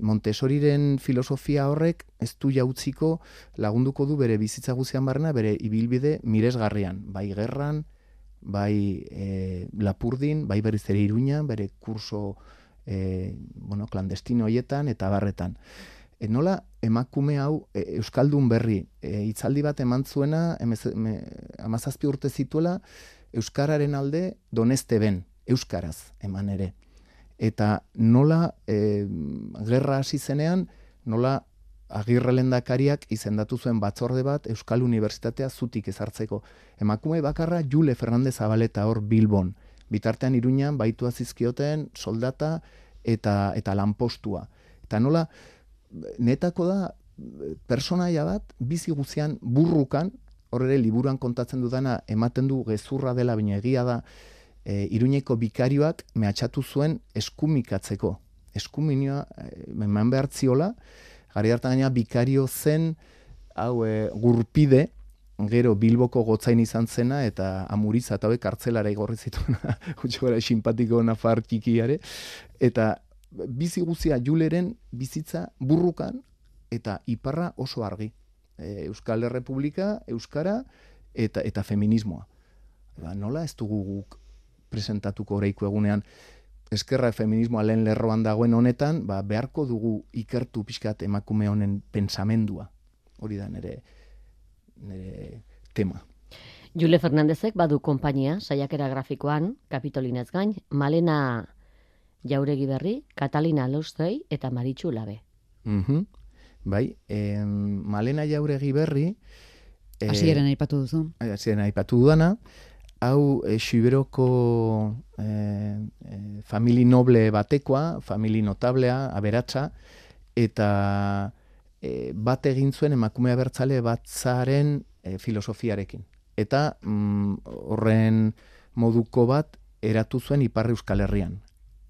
Montesoriren filosofia horrek ez du jautziko lagunduko du bere bizitza guzian barrena, bere ibilbide miresgarrian, bai gerran, bai e, lapurdin, bai berriz ere iruña, bere kurso e, bueno, klandestino hoietan eta barretan. E, nola emakume hau e, Euskaldun berri, e, itzaldi bat eman zuena, amazazpi urte zituela, Euskararen alde doneste ben, Euskaraz eman ere. Eta nola e, gerra hasi zenean, nola agirre lendakariak izendatu zuen batzorde bat Euskal Unibertsitatea zutik ezartzeko. Emakume bakarra Jule Fernandez Zabaleta hor Bilbon. Bitartean iruñan baitu azizkioten soldata eta, eta lanpostua. Eta nola, netako da personaia bat bizi guzian burrukan, hor ere liburuan kontatzen dudana ematen du gezurra dela baina egia da e, iruñeko bikarioak mehatxatu zuen eskumikatzeko. Eskuminioa e, eman behar ziola, gari hartan bikario zen hau e, gurpide, gero bilboko gotzain izan zena eta amuriza eta hauek kartzelara igorri zituena, gutxo gara simpatiko nafar kikiare, eta bizi guzia juleren bizitza burrukan eta iparra oso argi. E, Euskal Herrepublika, Euskara eta eta feminismoa. Ba, nola ez dugu guk presentatuko oraiko egunean eskerra feminismoa lehen lerroan dagoen honetan, ba, beharko dugu ikertu pixkat emakume honen pensamendua. Hori da nire, nire tema. Jule Fernandezek badu konpainia, saiakera grafikoan, kapitolinez gain, Malena Jauregi Berri, Katalina Lostei eta Maritxu Labe. Mm Bai, eh, Malena Jauregi Berri... Eh, Asieren aipatu duzu. Asieren aipatu dudana. Hau, eh, Xiberoko eh, eh, famili noble batekoa, famili notablea, aberatsa, eta eh, bat egin zuen emakume abertzale batzaren eh, filosofiarekin. Eta mm, horren moduko bat eratu zuen Iparri Euskal Herrian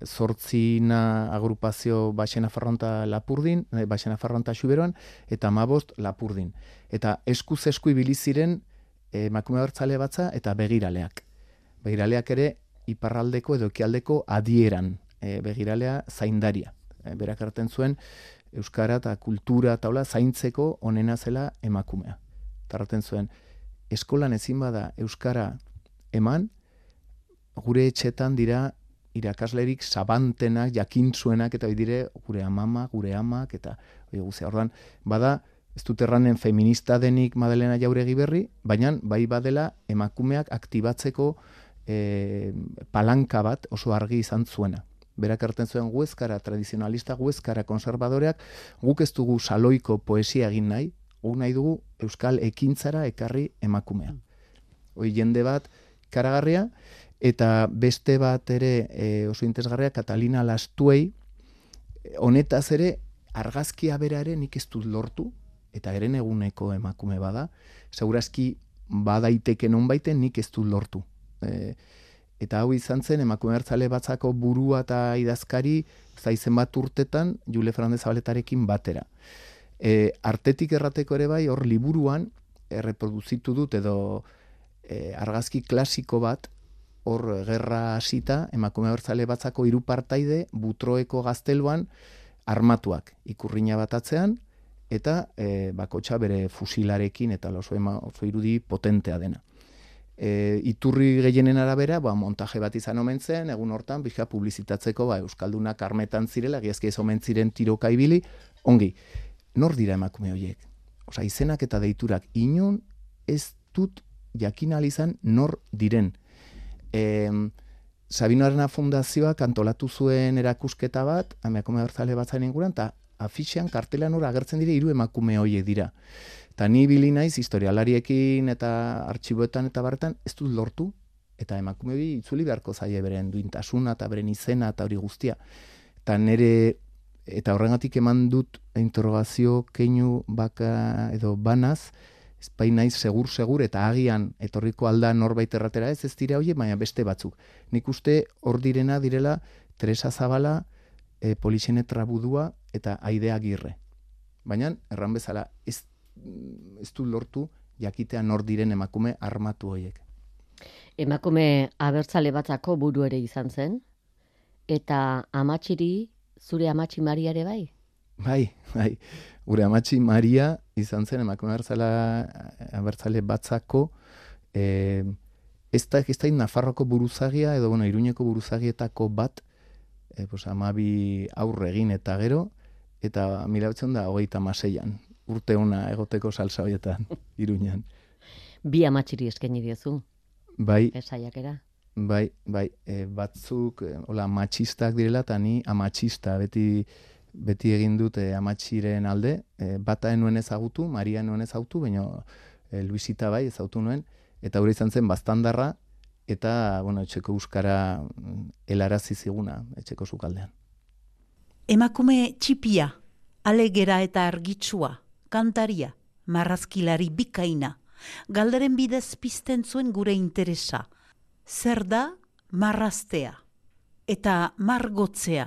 zortzina agrupazio Baxena Farronta Lapurdin, eh, Baxena Farronta Xuberoan, eta Mabost Lapurdin. Eta eskuz esku ibili ziren eh, emakume hartzale batza eta begiraleak. Begiraleak ere iparraldeko edo ekialdeko adieran eh, begiralea zaindaria. E, berak hartzen zuen euskara eta kultura taula zaintzeko onena zela emakumea. Tarraten zuen eskolan ezin bada euskara eman gure etxetan dira irakaslerik sabantenak, jakintzuenak, eta dire gure amama, gure amak, eta hori guzea. Ordan, bada, ez dut erranen feminista denik Madalena Jauregi berri, baina bai badela emakumeak aktibatzeko e, palanka bat oso argi izan zuena. Berak hartzen zuen guezkara tradizionalista, guezkara konservadoreak, guk ez dugu saloiko poesia egin nahi, guk nahi dugu euskal ekintzara ekarri emakumea. Hoi jende bat karagarria, eta beste bat ere e, oso interesgarria Catalina Lastuei honetaz ere argazkia berare nik ez dut lortu eta eren eguneko emakume bada. Segurazki badaiteke nonbaiten nik ez dut lortu. E, eta hau izan zen emakume hartzale batzako burua eta idazkari zaizen bat urtetan Jule Fernandez Abaletarekin batera. E, artetik errateko ere bai hor liburuan erreproduzitu dut edo e, argazki klasiko bat hor gerra hasita emakume bertzale batzako hiru partaide butroeko gazteluan armatuak ikurrina batatzean eta e, bakotxa bere fusilarekin eta oso, ema, oso irudi potentea dena. e, iturri gehienen arabera, ba, montaje bat izan omen zen, egun hortan, bizka publizitatzeko, ba, Euskaldunak armetan zirela, giazki ez omen ziren tiroka ibili, ongi, nor dira emakume horiek? Osa, izenak eta deiturak, inun ez dut jakin izan nor diren. E, Sabino Arena Fundazioak antolatu zuen erakusketa bat, emakume bertzale bat zain inguran, eta afixean kartelan hori agertzen dire hiru emakume horiek dira. Eta ni bili naiz historialariekin eta artxiboetan eta barretan ez dut lortu, eta emakume hori itzuli beharko zaie beren duintasuna eta beren izena eta hori guztia. Eta nire, eta horrengatik eman dut interrogazio keinu baka edo banaz, ezpai naiz segur segur eta agian etorriko alda norbait erratera ez ez dira hoe baina beste batzuk. Nik uste hor direna direla Teresa Zabala, e, Polixene Trabudua eta Aidea Agirre. Baina erran bezala ez ez du lortu jakitea nor diren emakume armatu hoiek. Emakume abertzale batzako buru ere izan zen eta amatxiri zure amatxi Maria ere bai? Bai, bai. Gure amatxi Maria izan zen emakume abertzala abertzale batzako e, ez da ez da Nafarroko buruzagia edo bueno, Iruñeko buruzagietako bat e, pues, amabi aurre egin eta gero eta mila da hogeita maseian urte una egoteko salsa hoietan Iruñan. Bi amatxiri eskaini diozu? Bai. Esaiakera? Bai, bai, e, batzuk, hola, matxistak direla, eta ni amatxista, beti beti egin dut e, amatxiren alde, e, bata enuen ezagutu, Maria enuen ezagutu, baina e, Luisita bai ezagutu nuen, eta hori izan zen bastandarra, eta, bueno, etxeko euskara mm, helarazi ziguna, etxeko zukaldean. Emakume txipia, alegera eta argitsua, kantaria, marrazkilari bikaina, galderen bidez pizten zuen gure interesa. Zer da marraztea eta margotzea,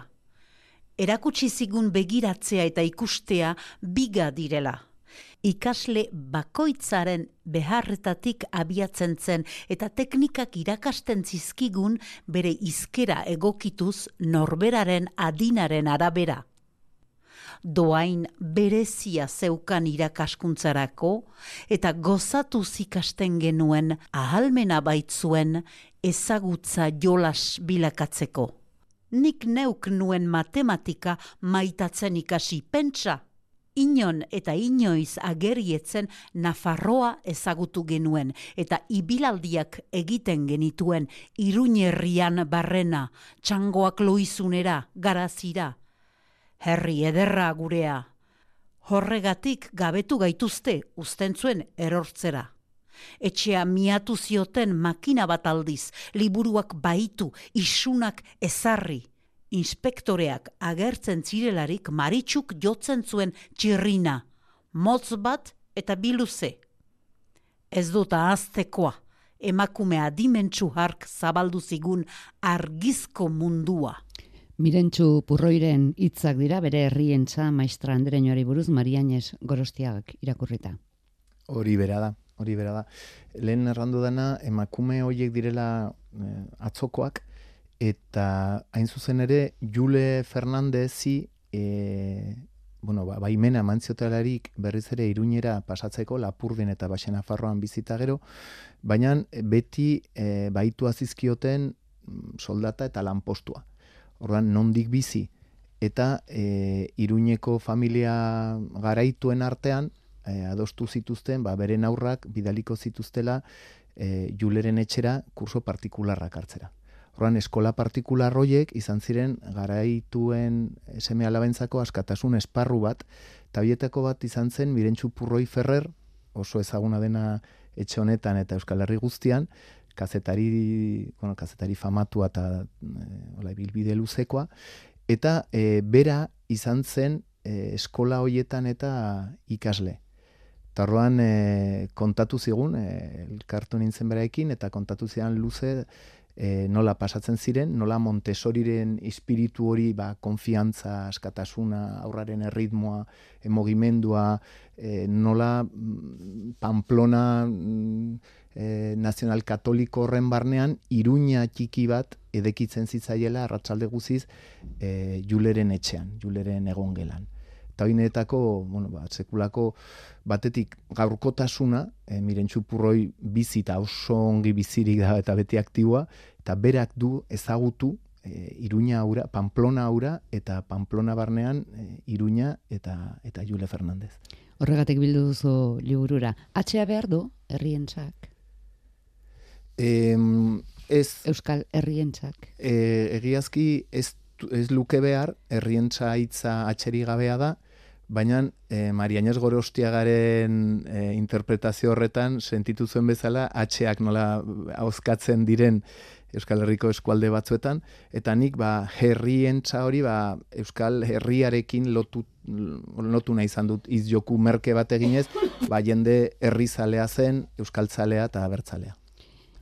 erakutsi zigun begiratzea eta ikustea biga direla. Ikasle bakoitzaren beharretatik abiatzen zen eta teknikak irakasten zizkigun bere izkera egokituz norberaren adinaren arabera. Doain berezia zeukan irakaskuntzarako eta gozatu zikasten genuen ahalmena baitzuen ezagutza jolas bilakatzeko nik neuk nuen matematika maitatzen ikasi pentsa. Inon eta inoiz agerietzen Nafarroa ezagutu genuen eta ibilaldiak egiten genituen iruñerrian barrena, txangoak loizunera, garazira. Herri ederra gurea. Horregatik gabetu gaituzte ustentzuen erortzera. Etxea miatu zioten makina bat aldiz, liburuak baitu, isunak ezarri. Inspektoreak agertzen zirelarik maritxuk jotzen zuen txirrina, motz bat eta biluze. Ez dut ahaztekoa, emakume adimentsu hark zabaldu zigun argizko mundua. Mirentxu purroiren hitzak dira bere herrientza maestra andereñoari buruz Marianes Gorostiagak irakurrita. Hori bera da hori bera da. Lehen errandu dana, emakume horiek direla eh, atzokoak, eta hain zuzen ere, Jule Fernandezi, e, bueno, ba, baimena mantziotelarik berriz ere iruñera pasatzeko, lapurdin eta baxena farroan bizita gero, baina beti e, baitu azizkioten mm, soldata eta lanpostua. Ordan nondik bizi, eta e, iruñeko familia garaituen artean, e, adostu zituzten, ba, beren aurrak bidaliko zituztela e, juleren etxera kurso partikularrak hartzera. Horren, eskola partikular horiek izan ziren garaituen seme alabentzako askatasun esparru bat, eta bietako bat izan zen Mirentxu Purroi Ferrer, oso ezaguna dena etxe honetan eta Euskal Herri guztian, kazetari, bueno, kazetari famatua eta e, bilbide luzekoa, eta e, bera izan zen e, eskola hoietan eta ikasle. Tarroan e, kontatu zigun, e, elkartu nintzen beraekin, eta kontatu zian luze e, nola pasatzen ziren, nola Montessoriren espiritu hori, ba, konfiantza, askatasuna, aurraren erritmoa, emogimendua, e, nola mm, Pamplona e, nazional katoliko horren barnean, iruña txiki bat edekitzen zitzaiela, arratsalde guziz, e, juleren etxean, juleren egon gelan eta hoinetako, bueno, ba, sekulako batetik gaurkotasuna, e, miren txupurroi bizi eta oso ongi bizirik da eta beti aktiboa, eta berak du ezagutu e, Iruña aura, Pamplona aura eta Pamplona barnean e, Iruña eta eta Jule Fernandez. Horregatik bildu duzu liburura. Atxea behar du, herrientzak? E, ez, Euskal herrientzak. e, egiazki ez, ez luke behar, herrientza hitza atxeri gabea da, baina e, Maria Inés Gorostiagaren e, interpretazio horretan sentitu zuen bezala atxeak nola hauskatzen diren Euskal Herriko eskualde batzuetan, eta nik ba, herrientza hori ba, Euskal Herriarekin lotu, lotu nahi izan dut izjoku merke bat eginez, ba, jende herrizalea zen, euskaltzalea eta abertzalea.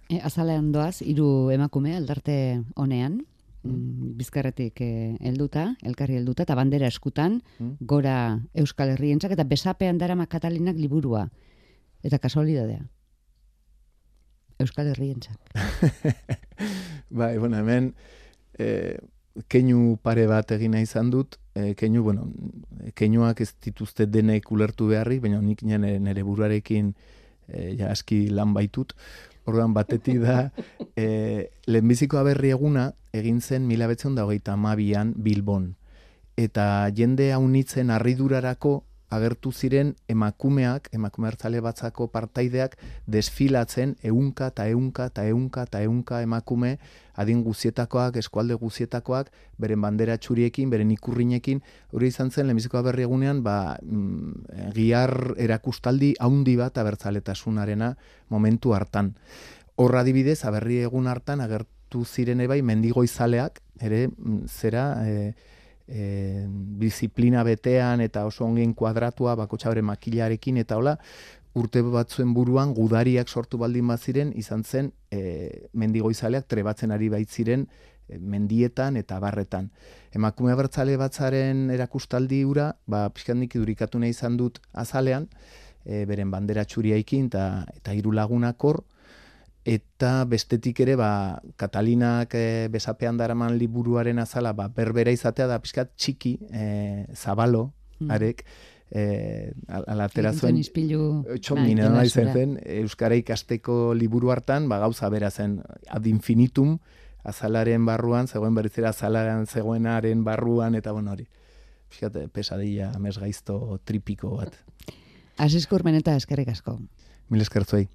E, azalean doaz, hiru emakume aldarte honean, mm, bizkarretik eh, helduta, elkarri helduta, eta bandera eskutan, Mm. gora Euskal Herrientzak, eta besapean darama Katalinak liburua. Eta kasualidadea. Euskal Herrientzak. Bai, bueno, hemen e, keinu pare bat egina izan dut, e, keinu, bueno, keinuak ez dituzte denek ulertu beharrik, baina nik nire, nire buruarekin e, ja aski lan baitut. Orduan batetik da, e, lehenbiziko aberri eguna egin zen mila betzen da hogeita amabian Bilbon. Eta jende haunitzen harridurarako agertu ziren emakumeak, emakume hartzale batzako partaideak desfilatzen eunka eta eunka eta eunka eta eunka emakume adin guzietakoak, eskualde guzietakoak, beren bandera txuriekin, beren ikurrinekin, hori izan zen lehenbiziko berri egunean, ba, mm, giar erakustaldi haundi bat abertzaletasunarena momentu hartan. Horra adibidez, aberri egun hartan agertu ziren bai mendigoizaleak, ere mm, zera, e, e, disiplina betean eta oso ongen kuadratua bakotxa bere makilarekin eta hola, urte batzuen buruan gudariak sortu baldin baziren izan zen e, mendigoizaleak trebatzen ari baitziren e, mendietan eta barretan. Emakume bertzale batzaren erakustaldi ura, ba, pixkandik idurikatu nahi izan dut azalean, e, beren bandera txuriaikin eta, eta hiru lagunak hor, eta bestetik ere ba, Katalinak e, besapean daraman liburuaren azala ba, berbera izatea da pixkat txiki, e, zabalo, Mm. arek, e, alatera Egin zuen ispilu txongin bai, edo nahi zen Euskara ikasteko liburu hartan, ba, gauza bera zen, ad infinitum, azalaren barruan, zegoen berrizera azalaren zegoenaren barruan, eta bueno hori. Fíjate, pesadilla, mesgaizto tripiko bat. Asiskur meneta eskerrik asko. Mil eskertzuei.